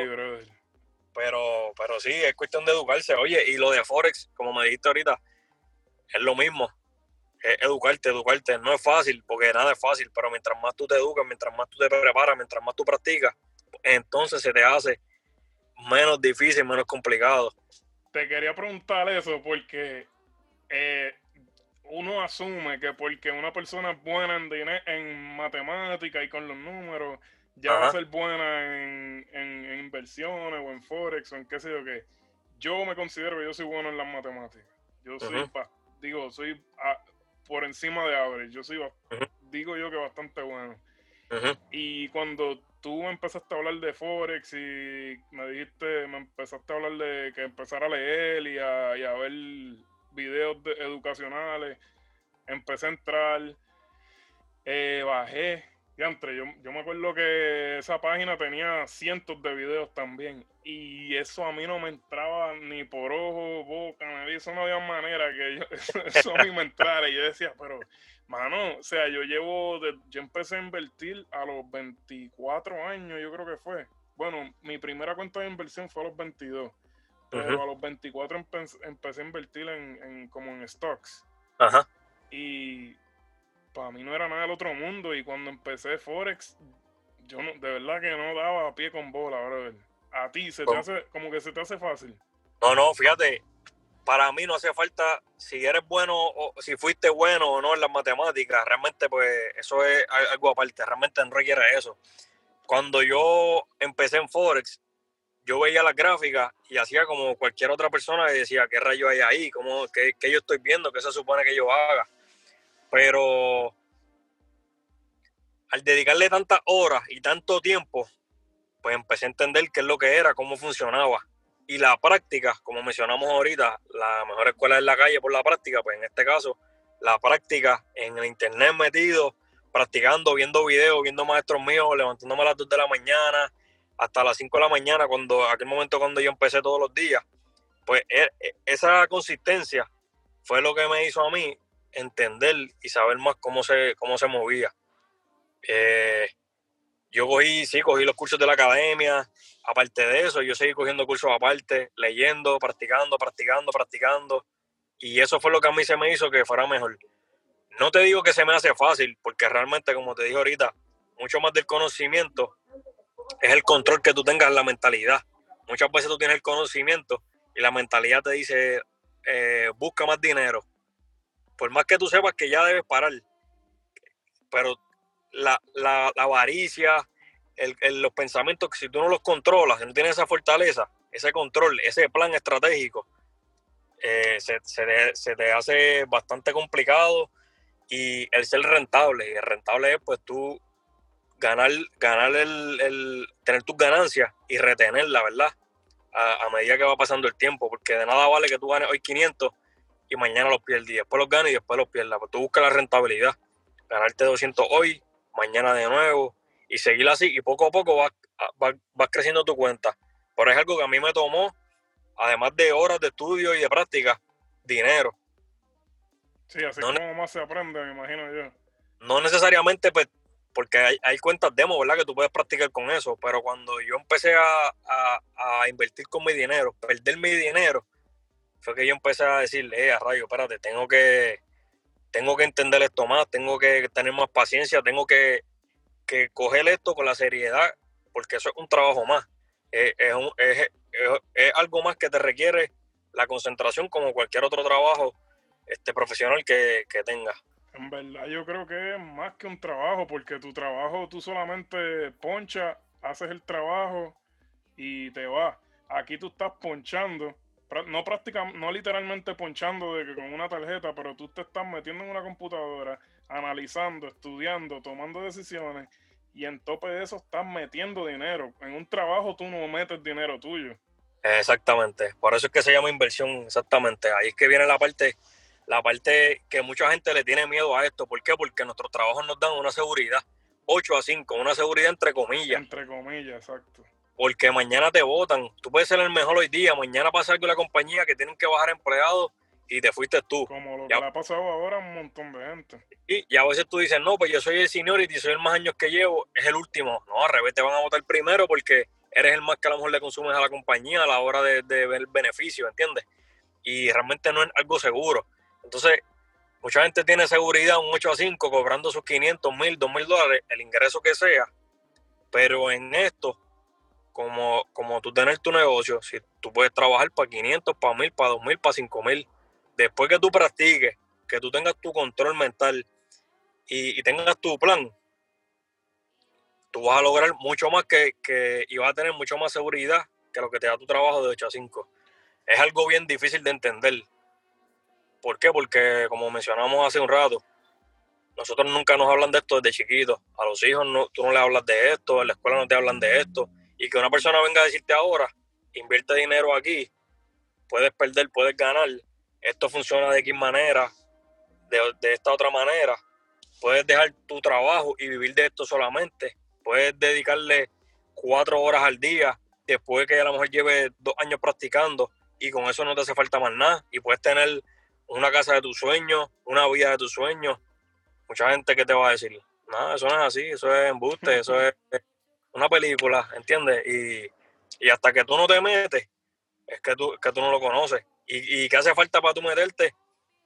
pero, pero sí, es cuestión de educarse. Oye, y lo de Forex, como me dijiste ahorita, es lo mismo educarte, educarte. No es fácil, porque nada es fácil, pero mientras más tú te educas, mientras más tú te preparas, mientras más tú practicas, entonces se te hace menos difícil, menos complicado. Te quería preguntar eso porque eh, uno asume que porque una persona es buena en, en matemática y con los números, ya va a ser buena en, en, inversiones o en forex o en qué sé yo qué. Yo me considero que yo soy bueno en las matemáticas. Yo soy, digo, soy por encima de average. Yo soy, digo yo que bastante bueno. Y cuando tú empezaste a hablar de Forex y me dijiste, me empezaste a hablar de que empezara a leer y a, ver videos educacionales, empecé a entrar, eh, bajé yo, yo me acuerdo que esa página tenía cientos de videos también. Y eso a mí no me entraba ni por ojo, boca, nariz. Eso no había manera que yo, eso a mí me entrara. Y yo decía, pero, mano, o sea, yo llevo, yo empecé a invertir a los 24 años, yo creo que fue. Bueno, mi primera cuenta de inversión fue a los 22. Pero a los 24 empecé, a invertir en, en, como en stocks. Ajá. Y para mí no era nada del otro mundo. Y cuando empecé Forex, yo no, de verdad que no daba pie con bola, brother. A ti se te hace, como que se te hace fácil. No, no, fíjate, para mí no hace falta, si eres bueno o si fuiste bueno o no en las matemáticas, realmente pues eso es algo aparte, realmente no requiere eso. Cuando yo empecé en Forex, yo veía las gráficas y hacía como cualquier otra persona y decía, ¿qué rayo hay ahí? ¿Cómo, qué, qué yo estoy viendo? ¿Qué se supone que yo haga? Pero al dedicarle tantas horas y tanto tiempo, pues empecé a entender qué es lo que era, cómo funcionaba. Y la práctica, como mencionamos ahorita, la mejor escuela es la calle por la práctica, pues en este caso, la práctica en el internet metido, practicando, viendo videos, viendo maestros míos, levantándome a las 2 de la mañana, hasta las 5 de la mañana, cuando aquel momento cuando yo empecé todos los días. Pues e, e, esa consistencia fue lo que me hizo a mí entender y saber más cómo se, cómo se movía. Eh, yo cogí, sí, cogí los cursos de la academia. Aparte de eso, yo seguí cogiendo cursos aparte, leyendo, practicando, practicando, practicando. Y eso fue lo que a mí se me hizo que fuera mejor. No te digo que se me hace fácil, porque realmente, como te dije ahorita, mucho más del conocimiento es el control que tú tengas en la mentalidad. Muchas veces tú tienes el conocimiento y la mentalidad te dice, eh, busca más dinero, por más que tú sepas que ya debes parar, pero la, avaricia, los pensamientos que si tú no los controlas, si no tienes esa fortaleza, ese control, ese plan estratégico, eh, se, te hace bastante complicado y el ser rentable, y el rentable es pues tú ganar, ganar el, tener tus ganancias y retenerla, ¿verdad? A, a, medida que va pasando el tiempo, porque de nada vale que tú ganes hoy 500 y mañana los pierdes y después los ganas y después los pierdas. Pues tú buscas la rentabilidad, ganarte 200 hoy, mañana de nuevo y seguir así y poco a poco vas, vas, creciendo tu cuenta. Pero es algo que a mí me tomó, además de horas de estudio y de práctica, dinero. Sí, así no, como más se aprende, me imagino yo. No necesariamente, pues, porque hay, hay, cuentas demo, ¿verdad? Que tú puedes practicar con eso, pero cuando yo empecé a, a, a invertir con mi dinero, perder mi dinero, fue que yo empecé a decirle, eh, a rayo, espérate, tengo que, tengo que entender esto más, tengo que tener más paciencia, tengo que, que coger esto con la seriedad, porque eso es un trabajo más. Es, algo más que te requiere la concentración como cualquier otro trabajo este, profesional que, que tengas. En verdad yo creo que es más que un trabajo, porque tu trabajo tú solamente poncha, haces el trabajo y te vas. Aquí tú estás ponchando, no prácticamente, no literalmente ponchando de que con una tarjeta, pero tú te estás metiendo en una computadora, analizando, estudiando, tomando decisiones y en tope de eso estás metiendo dinero. En un trabajo tú no metes dinero tuyo. Exactamente, por eso es que se llama inversión, exactamente. Ahí es que viene la parte, la parte que mucha gente le tiene miedo a esto. ¿Por qué? Porque nuestros trabajos nos dan una seguridad, 8 a 5, una seguridad entre comillas. Entre comillas, exacto. Porque mañana te votan, tú puedes ser el mejor hoy día, mañana pasa algo en la compañía que tienen que bajar empleados y te fuiste tú. Como lo que le ha pasado ahora a un montón de gente. Y, y, a veces tú dices, no, pues yo soy el seniority, soy el más años que llevo, es el último. No, al revés, te van a votar primero porque eres el más que a lo mejor le consumes a la compañía a la hora de, ver el beneficio, ¿entiendes? Y realmente no es algo seguro. Entonces, mucha gente tiene seguridad un 8 a 5 cobrando sus 500, 1000, 2000 dólares, el ingreso que sea. Pero en esto, como, como tú tienes tu negocio, si tú puedes trabajar para 500, para 1000, para 2000, para 5000, después que tú practiques, que tú tengas tu control mental y, tengas tu plan, tú vas a lograr mucho más que, que, y vas a tener mucho más seguridad que lo que te da tu trabajo de 8 a 5. Es algo bien difícil de entender. ¿Por qué? Porque, como mencionamos hace un rato, nosotros nunca nos hablan de esto desde chiquitos. A los hijos no, tú no le hablas de esto, en la escuela no te hablan de esto. Y que una persona venga a decirte ahora, invierte dinero aquí, puedes perder, puedes ganar. Esto funciona de X manera, de, de esta otra manera. Puedes dejar tu trabajo y vivir de esto solamente puedes dedicarle cuatro horas al día después que a lo mejor lleve dos años practicando y con eso no te hace falta más nada y puedes tener una casa de tus sueños, una vida de tus sueños. Mucha gente que te va a decir, no, eso no es así, eso es embuste, eso es una película, ¿entiendes? Y, hasta que tú no te metes, es que tú, que tú no lo conoces. ¿Y, y qué hace falta para tú meterte?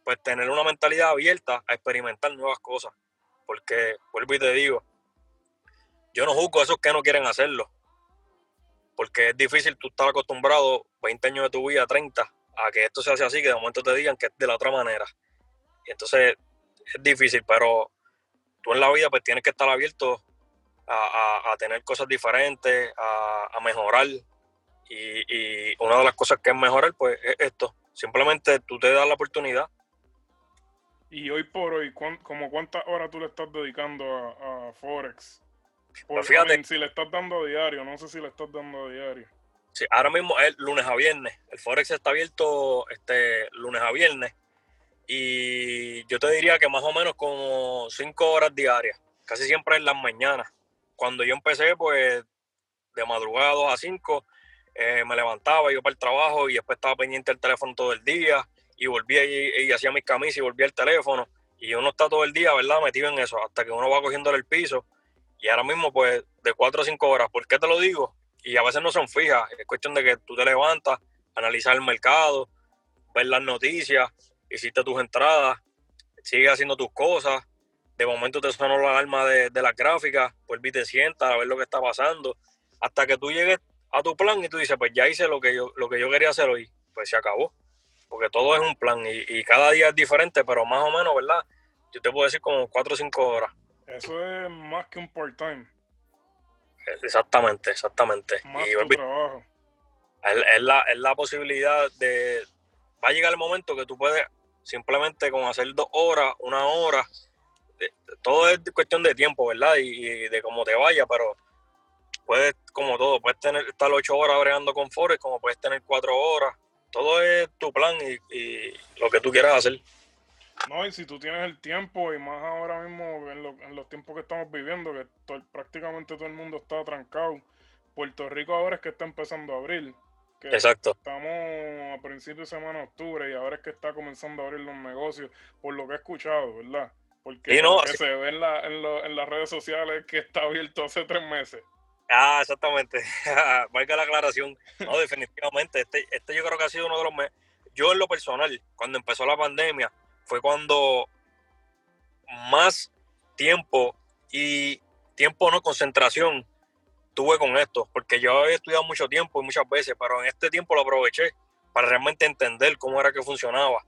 Pues tener una mentalidad abierta a experimentar nuevas cosas. Porque, vuelvo y te digo, yo no juzgo a esos que no quieren hacerlo. Porque es difícil tú estar acostumbrado 20 años de tu vida, 30, a que esto se hace así, que de momento te digan que es de la otra manera. Y entonces es difícil, pero tú en la vida pues tienes que estar abierto a, tener cosas diferentes, a, mejorar. Y, una de las cosas que es mejorar pues es esto. Simplemente tú te das la oportunidad. Y hoy por hoy, ¿como cuántas horas tú le estás dedicando a Forex? Pues fíjate. si le estás dando diario, no sé si le estás dando diario. Sí, ahora mismo es lunes a viernes. El Forex está abierto este lunes a viernes. Y yo te diría que más o menos como cinco horas diarias. Casi siempre en las mañanas. Cuando yo empecé, pues de madrugada a 5, eh, me levantaba, yo para el trabajo y después estaba pendiente del teléfono todo el día y volvía y, hacía mis camisas y volvía el teléfono. Y uno está todo el día, ¿verdad? Metido en eso, hasta que uno va cogiendo el piso y ahora mismo, pues, de 4 a 5 horas. ¿Por qué te lo digo? Y a veces no son fijas. Es cuestión de que tú te levantas, analizar el mercado, ver las noticias, hiciste tus entradas, sigues haciendo tus cosas. De momento te sonó la alarma de, de las gráficas, vuelves y te sientas a ver lo que está pasando. Hasta que tú llegues a tu plan y tú dices, pues ya hice lo que yo, lo que yo quería hacer hoy. Pues se acabó. Porque todo es un plan y, y cada día es diferente, pero más o menos, ¿verdad? Yo te puedo decir como 4 o 5 horas. Eso es más que un part-time. Exactamente, exactamente. Más y trabajo. Es, la, es la posibilidad de... Va a llegar el momento que tú puedes simplemente con hacer dos horas, una hora, todo es cuestión de tiempo, ¿verdad? Y, de cómo te vaya, pero puedes, como todo, puedes tener, estar ocho horas bregando con Forex, como puedes tener cuatro horas. Todo es tu plan y lo que tú quieras hacer. No, y si tú tienes el tiempo, y más ahora mismo en, los tiempos que estamos viviendo, que prácticamente todo el mundo está trancado. Puerto Rico ahora es que está empezando a abrir. Exacto. Estamos a principios de semana de octubre y ahora es que está comenzando a abrir los negocios, por lo que he escuchado, ¿verdad? Porque lo que se ve en, en, las redes sociales que está abierto hace tres meses. Ah, exactamente. Valga la aclaración. No, definitivamente. Este, este yo creo que ha sido uno de los... Yo en lo personal, cuando empezó la pandemia, fue cuando más tiempo y tiempo no concentración tuve con esto, porque yo había estudiado mucho tiempo y muchas veces, pero en este tiempo lo aproveché para realmente entender cómo era que funcionaba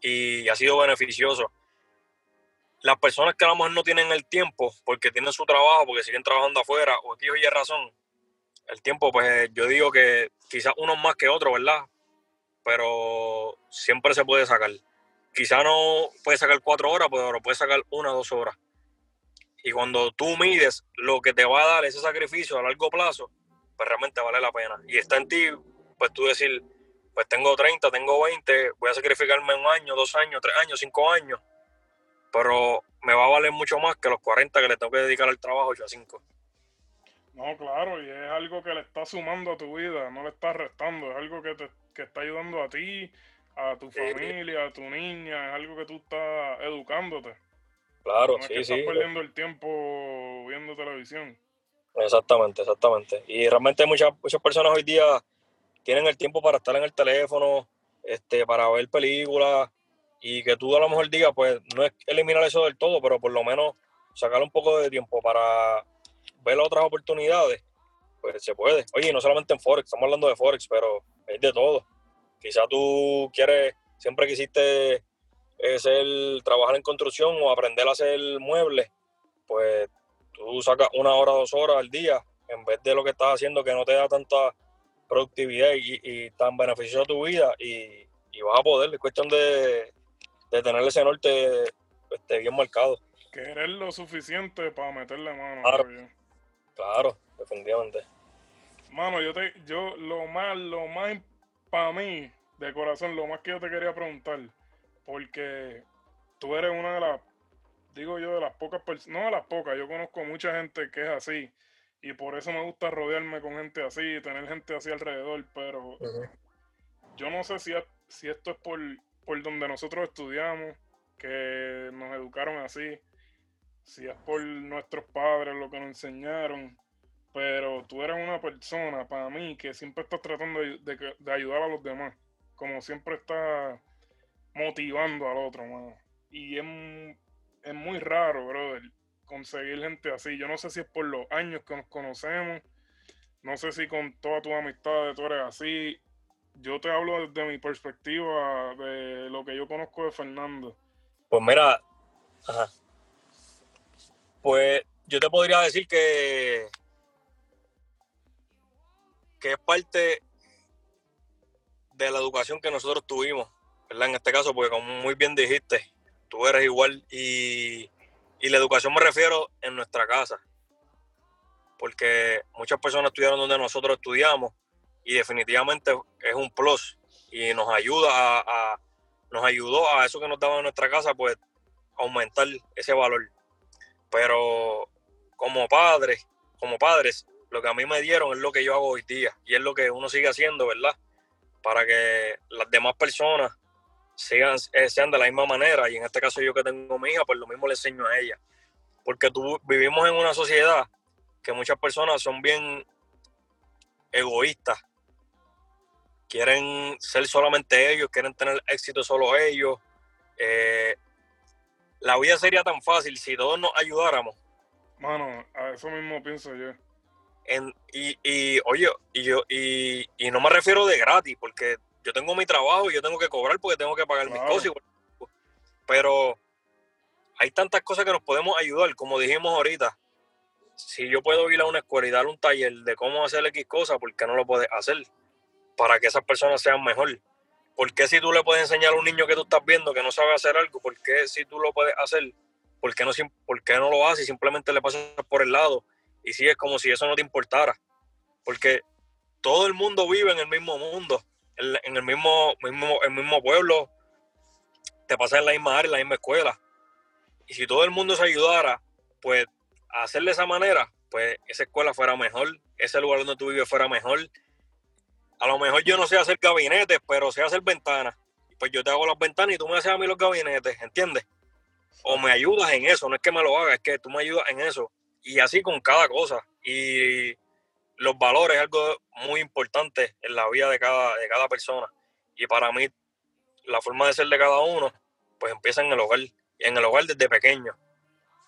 y ha sido beneficioso. Las personas que a lo mejor no tienen el tiempo porque tienen su trabajo, porque siguen trabajando afuera o aquí oye razón, el tiempo, pues yo digo que quizás unos más que otros, ¿verdad? Pero siempre se puede sacar. Quizás no puede sacar cuatro horas, pero puede sacar una o dos horas. Y cuando tú mides lo que te va a dar ese sacrificio a largo plazo, pues realmente vale la pena. Y está en ti, pues tú decir, pues tengo 30, tengo 20, voy a sacrificarme un año, dos años, tres años, cinco años, pero me va a valer mucho más que los 40 que le tengo que dedicar al trabajo 8 a 5. No, claro, y es algo que le está sumando a tu vida, no le está restando, es algo que te que está ayudando a ti, a tu familia, a tu niña, es algo que tú estás educándote. Claro, no sí, es sí. Estás perdiendo el tiempo viendo televisión. Exactamente, exactamente. Y realmente muchas, muchas personas hoy día tienen el tiempo para estar en el teléfono, este, para ver películas, y que tú a lo mejor digas, pues no es eliminar eso del todo, pero por lo menos sacar un poco de tiempo para ver otras oportunidades, pues se puede. Oye, no solamente en Forex, estamos hablando de Forex, pero es de todo. Quizá tú quieres, siempre quisiste eh, ser, trabajar en construcción o aprender a hacer muebles, pues tú sacas una hora, dos horas al día, en vez de lo que estás haciendo que no te da tanta productividad y, y tan beneficioso a tu vida y, y, vas a poder, es cuestión de, de tener ese norte este, bien marcado. Querer lo suficiente para meterle mano. Claro, claro definitivamente. Mano, yo te, yo lo más, lo más para mí, de corazón, lo más que yo te quería preguntar, porque tú eres una de las, digo yo, de las pocas personas, no de las pocas, yo conozco mucha gente que es así, y por eso me gusta rodearme con gente así, tener gente así alrededor, pero uh -huh. yo no sé si, si esto es por, por donde nosotros estudiamos, que nos educaron así, si es por nuestros padres lo que nos enseñaron, pero tú eres una persona para mí que siempre estás tratando de, ayudar a los demás, como siempre estás motivando al otro, mano. Y es, es muy raro, brother, conseguir gente así. Yo no sé si es por los años que nos conocemos, no sé si con todas tus amistades tú eres así. Yo te hablo desde mi perspectiva de lo que yo conozco de Fernando. Pues mira, ajá. pues yo te podría decir que que es parte de la educación que nosotros tuvimos, ¿verdad? En este caso, porque como muy bien dijiste, tú eres igual y, y la educación me refiero en nuestra casa, porque muchas personas estudiaron donde nosotros estudiamos y definitivamente es un plus y nos ayuda a, a nos ayudó a eso que nos daba en nuestra casa, pues aumentar ese valor. Pero como padres, como padres, lo que a mí me dieron es lo que yo hago hoy día y es lo que uno sigue haciendo, ¿verdad? Para que las demás personas sigan, eh, sean de la misma manera y en este caso yo que tengo mi hija, pues lo mismo le enseño a ella. Porque tú, vivimos en una sociedad que muchas personas son bien egoístas. Quieren ser solamente ellos, quieren tener éxito solo ellos. Eh, la vida sería tan fácil si todos nos ayudáramos. Mano, a eso mismo pienso yo. En, y, y, oye, y yo, y, y, no me refiero de gratis, porque yo tengo mi trabajo y yo tengo que cobrar porque tengo que pagar claro. mis cosas. Pero hay tantas cosas que nos podemos ayudar, como dijimos ahorita. Si yo puedo ir a una escuela y dar un taller de cómo hacer X cosas, ¿por qué no lo puedes hacer? Para que esas personas sean mejor. ¿Por qué si tú le puedes enseñar a un niño que tú estás viendo que no sabe hacer algo, por qué si tú lo puedes hacer, por qué no, por qué no lo haces y simplemente le pasas por el lado y sigues como si eso no te importara? Porque todo el mundo vive en el mismo mundo, en el mismo, mismo, el mismo pueblo, te pasa en la misma área, en la misma escuela. Y si todo el mundo se ayudara, pues a hacer de esa manera, pues esa escuela fuera mejor, ese lugar donde tú vives fuera mejor. A lo mejor yo no sé hacer gabinetes, pero sé hacer ventanas. Pues yo te hago las ventanas y tú me haces a mí los gabinetes, ¿entiendes? O me ayudas en eso, no es que me lo hagas, es que tú me ayudas en eso. Y así con cada cosa. Y los valores es algo muy importante en la vida de cada, de cada persona. Y para mí, la forma de ser de cada uno, pues empieza en el hogar. En el hogar desde pequeño.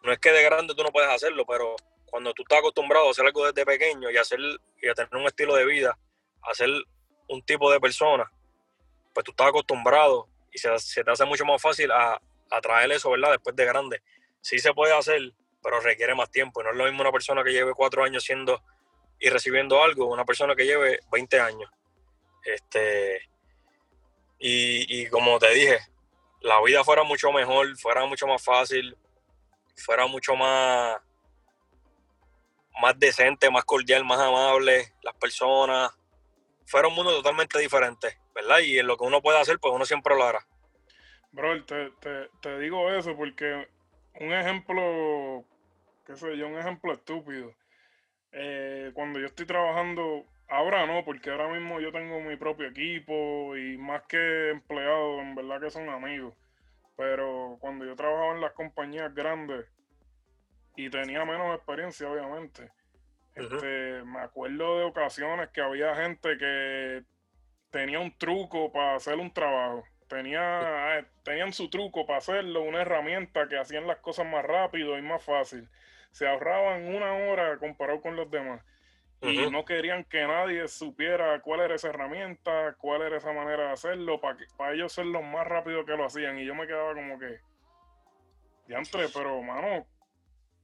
No es que de grande tú no puedes hacerlo, pero cuando tú estás acostumbrado a hacer algo desde pequeño y hacer, y a tener un estilo de vida, a ser un tipo de persona, pues tú estás acostumbrado y se, te hace mucho más fácil a, traer eso, ¿verdad? Después de grande. sí se puede hacer, pero requiere más tiempo. No es lo mismo una persona que lleve cuatro años siendo y recibiendo algo, una persona que lleve 20 años. Este, y, y como te dije, la vida fuera mucho mejor, fuera mucho más fácil, fuera mucho más, más decente, más cordial, más amable, las personas, fuera un mundo totalmente diferente, ¿verdad? Y en lo que uno puede hacer, pues uno siempre lo hará. Bro, te, te, te digo eso porque un ejemplo, qué sé yo, un ejemplo estúpido. Eh, cuando yo estoy trabajando, ahora no, porque ahora mismo yo tengo mi propio equipo y más que empleados, en verdad que son amigos. Pero cuando yo trabajaba en las compañías grandes y tenía menos experiencia, obviamente, este, me acuerdo de ocasiones que había gente que tenía un truco para hacer un trabajo tenía, eh, tenían su truco para hacerlo, una herramienta que hacían las cosas más rápido y más fácil. Se ahorraban una hora comparado con los demás. Y no querían que nadie supiera cuál era esa herramienta, cuál era esa manera de hacerlo, para, para ellos ser lo más rápido que lo hacían. Y yo me quedaba como que, diantre, pero mano,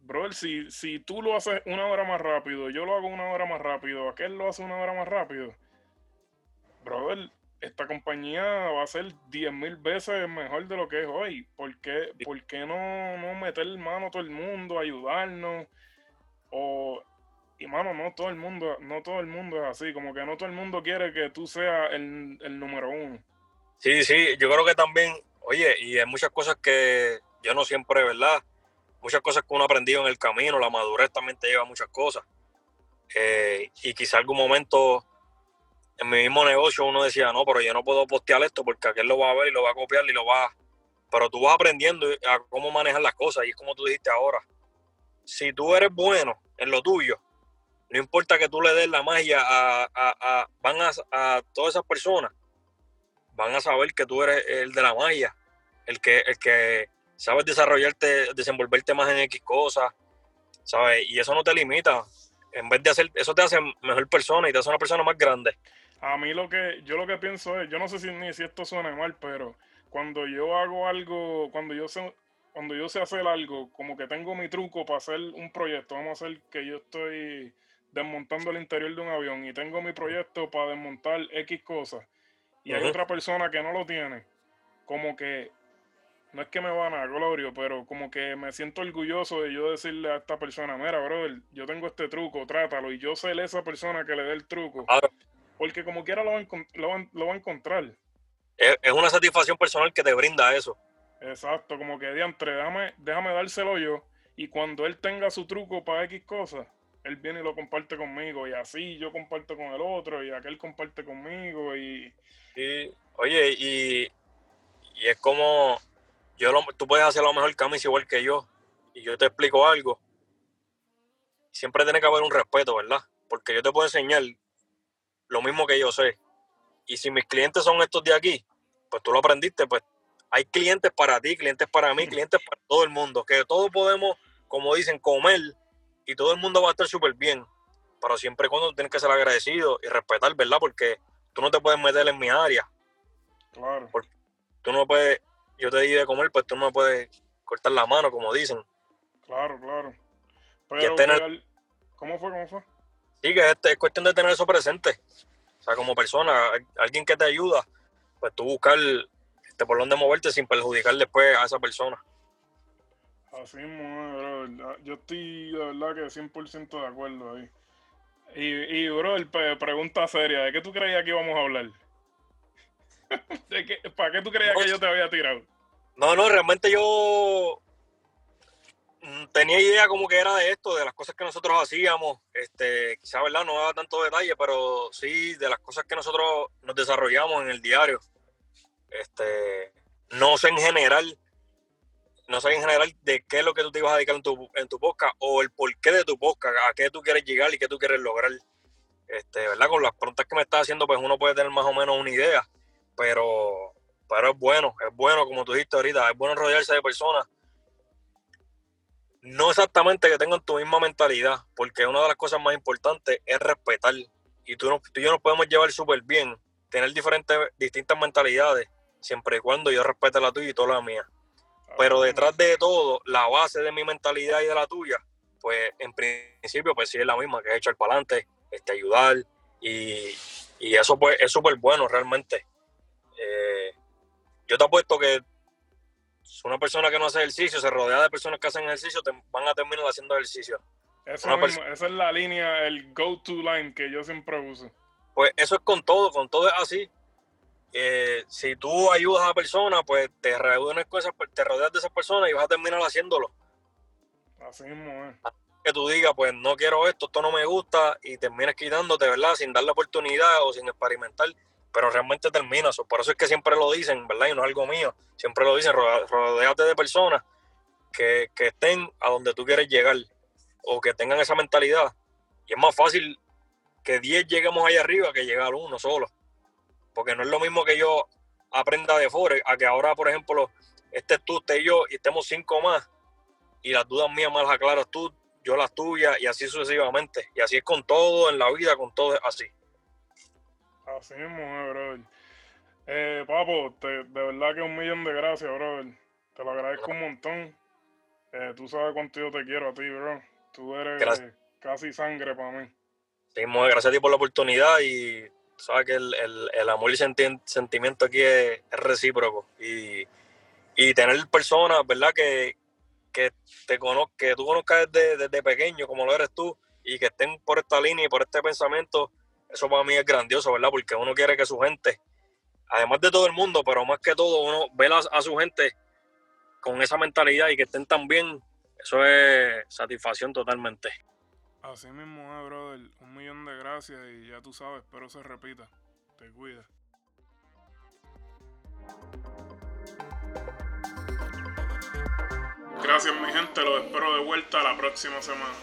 brother, si, si tú lo haces una hora más rápido, yo lo hago una hora más rápido, aquel lo hace una hora más rápido, brother, esta compañía va a ser 10 mil veces mejor de lo que es hoy. ¿Por qué, ¿por qué no, no, meter mano a todo el mundo, ayudarnos? O, y mano, no todo el mundo, no todo el mundo es así, como que no todo el mundo quiere que tú seas el, el número uno. Sí, sí, yo creo que también, oye, y hay muchas cosas que yo no siempre, ¿verdad? Muchas cosas que uno ha aprendido en el camino, la madurez también te lleva a muchas cosas. Eh, y quizá algún momento en mi mismo negocio uno decía, no, pero yo no puedo postear esto porque aquel lo va a ver y lo va a copiar y lo va Pero tú vas aprendiendo a cómo manejar las cosas y es como tú dijiste ahora. Si tú eres bueno en lo tuyo, no importa que tú le des la magia a, van a, todas esas personas, van a saber que tú eres el de la magia, el que, el que sabes desarrollarte, desenvolverte más en X cosas, ¿sabes? Y eso no te limita. En vez de hacer, eso te hace mejor persona y te hace una persona más grande. A mí lo que, yo lo que pienso es, yo no sé si ni si esto suena mal, pero cuando yo hago algo, cuando yo sé, cuando yo sé hacer algo, como que tengo mi truco para hacer un proyecto, vamos a hacer que yo estoy desmontando el interior de un avión y tengo mi proyecto para desmontar X cosas y hay otra persona que no lo tiene, como que no es que me van a glorio, pero como que me siento orgulloso de yo decirle a esta persona, mira, brother, yo tengo este truco, trátalo, y yo sé esa persona que le dé el truco. Porque como quiera lo va, a encontrar. Es, una satisfacción personal que te brinda eso. Exacto, como que diantre, déjame, déjame dárselo yo. Y cuando él tenga su truco para X cosas, él viene y lo comparte conmigo. Y así yo comparto con el otro, y aquel comparte conmigo. Y, oye, y, y es como yo tú puedes hacer lo mejor Camis igual que yo. Y yo te explico algo. Siempre tiene que haber un respeto, ¿verdad? Porque yo te puedo enseñar lo mismo que yo sé. Y si mis clientes son estos de aquí, pues tú lo aprendiste, pues hay clientes para ti, clientes para mí, clientes para todo el mundo, que todos podemos, como dicen, comer y todo el mundo va a estar súper bien, pero siempre y cuando tienes que ser agradecido y respetar, ¿verdad? Porque tú no te puedes meter en mi área. Claro. Porque tú no puedes, yo te di de comer, pues tú no me puedes cortar la mano, como dicen. Claro, claro. Pero, ¿cómo fue? ¿Cómo fue? Sí, que es, cuestión de tener eso presente. O sea, como persona, alguien que te ayuda, pues tú buscar este, por dónde moverte sin perjudicar después a esa persona. Así mismo, bro. Yo estoy de verdad que 100% de acuerdo ahí. Y, y bro, pregunta seria, ¿de qué tú creías que íbamos a hablar? ¿De ¿Para qué tú creías que yo te había tirado? No, no, realmente yo Mm, tenía idea como que era de esto, de las cosas que nosotros hacíamos, este, quizá verdad no daba tanto detalle, pero sí de las cosas que nosotros nos desarrollamos en el diario. Este, no sé en general, no sé en general de qué es lo que tú te ibas a dedicar en tu, en tu podcast o el porqué de tu podcast, a qué tú quieres llegar y qué tú quieres lograr. Este, ¿verdad? Con las preguntas que me estás haciendo, pues uno puede tener más o menos una idea, pero, pero es bueno, es bueno, como tú dijiste ahorita, es bueno rodearse de personas no exactamente que tengan tu misma mentalidad, porque una de las cosas más importantes es respetar. Y tú, no, tú y yo nos podemos llevar súper bien, tener diferentes, distintas mentalidades, siempre y cuando yo respete la tuya y toda la mía. Pero detrás de todo, la base de mi mentalidad y de la tuya, pues en principio, pues sí es la misma, que es echar para adelante, este, ayudar, y, eso pues es súper bueno realmente. Eh, yo te apuesto que una persona que no hace ejercicio se rodea de personas que hacen ejercicio, te van a terminar haciendo ejercicio. esa es la línea, el go-to line que yo siempre uso. Pues eso es con todo, con todo es así. Eh, si tú ayudas a la persona, pues te reúnes con esas, te rodeas de esas personas y vas a terminar haciéndolo. Así mismo es. Que tú digas, pues no quiero esto, esto no me gusta, y terminas quitándote, ¿verdad? Sin dar la oportunidad o sin experimentar, pero realmente terminas. Por eso es que siempre lo dicen, ¿verdad? Y no es algo mío. Siempre lo dicen, rodeate de personas que, que estén a donde tú quieres llegar o que tengan esa mentalidad. Y es más fácil que 10 lleguemos ahí arriba que llegar uno solo. Porque no es lo mismo que yo aprenda de Forex a que ahora, por ejemplo, estés tú, esté yo y estemos cinco más y las dudas mías más las aclaras tú, yo las tuyas y así sucesivamente. Y así es con todo en la vida, con todo es así. Así mismo, eh, brother. Eh, papo, de verdad que un millón de gracias, brother. Te lo agradezco un montón. Eh, tú sabes cuánto yo te quiero a ti, bro. Tú eres casi sangre para mí. Sí, gracias a ti por la oportunidad y sabes que el, amor y sentimiento aquí es, recíproco. Y, tener personas, ¿verdad? Que, que te conozca, que tú conozcas desde, pequeño, como lo eres tú, y que estén por esta línea y por este pensamiento, eso para mí es grandioso, ¿verdad? Porque uno quiere que su gente, además de todo el mundo, pero más que todo, uno ve a, su gente con esa mentalidad y que estén tan bien, eso es satisfacción totalmente. Así mismo es, brother. Un millón de gracias y ya tú sabes, espero se repita. Te cuida. Gracias mi gente, los espero de vuelta la próxima semana.